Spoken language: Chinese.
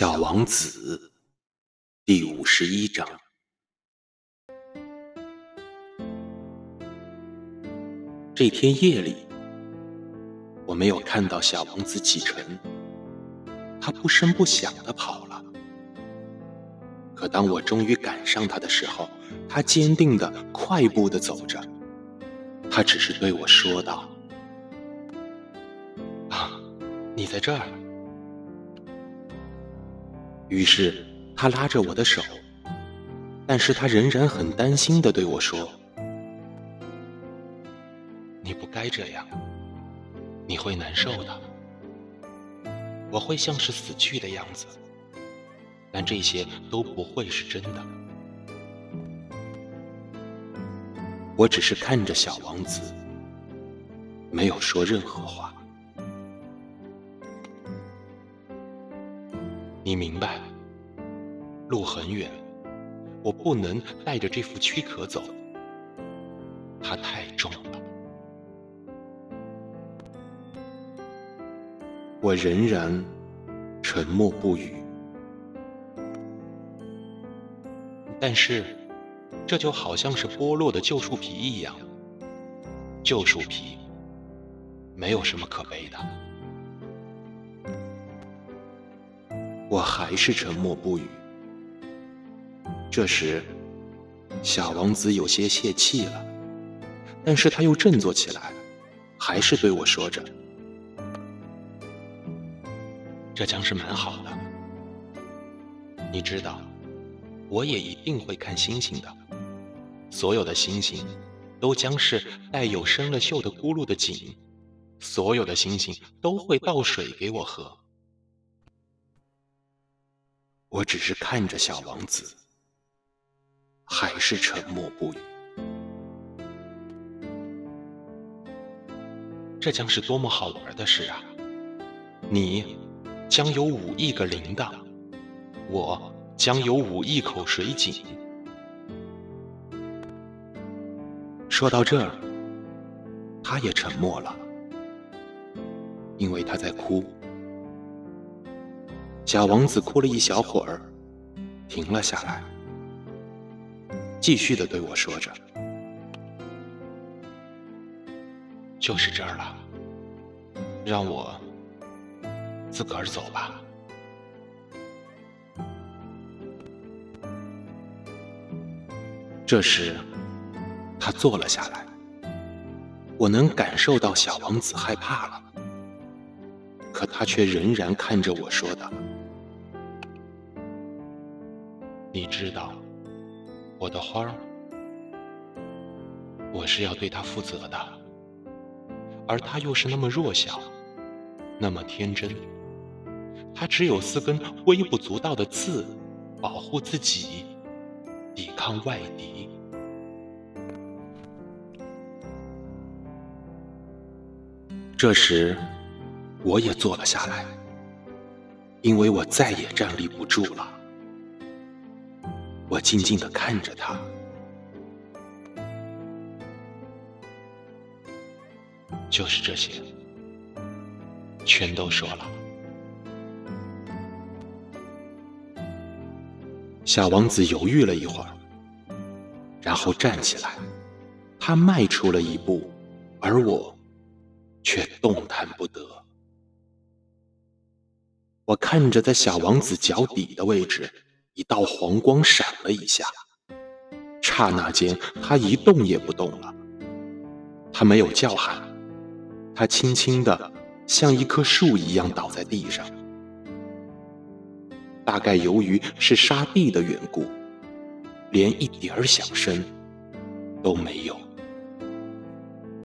小王子第五十一章。这天夜里，我没有看到小王子启程，他不声不响的跑了。可当我终于赶上他的时候，他坚定的、快步的走着。他只是对我说道：“啊，你在这儿。”于是他拉着我的手，但是他仍然很担心的对我说：“你不该这样，你会难受的。我会像是死去的样子，但这些都不会是真的。”我只是看着小王子，没有说任何话。你明白，路很远，我不能带着这副躯壳走，它太重了。我仍然沉默不语，但是这就好像是剥落的旧树皮一样，旧树皮没有什么可悲的。我还是沉默不语。这时，小王子有些泄气了，但是他又振作起来，还是对我说着：“这将是蛮好的。你知道，我也一定会看星星的。所有的星星，都将是带有生了锈的咕噜的井。所有的星星都会倒水给我喝。”我只是看着小王子，还是沉默不语。这将是多么好玩的事啊！你将有五亿个铃铛，我将有五亿口水井。说到这儿，他也沉默了，因为他在哭。小王子哭了一小会儿，停了下来，继续的对我说着：“就是这儿了，让我自个儿走吧。”这时，他坐了下来，我能感受到小王子害怕了，可他却仍然看着我说道。你知道，我的花儿，我是要对它负责的，而它又是那么弱小，那么天真，它只有四根微不足道的刺，保护自己，抵抗外敌。这时，我也坐了下来，因为我再也站立不住了。我静静的看着他，就是这些，全都说了。小王子犹豫了一会儿，然后站起来，他迈出了一步，而我却动弹不得。我看着在小王子脚底的位置。一道黄光闪了一下，刹那间，他一动也不动了。他没有叫喊，他轻轻的，像一棵树一样倒在地上。大概由于是沙地的缘故，连一点儿响声都没有。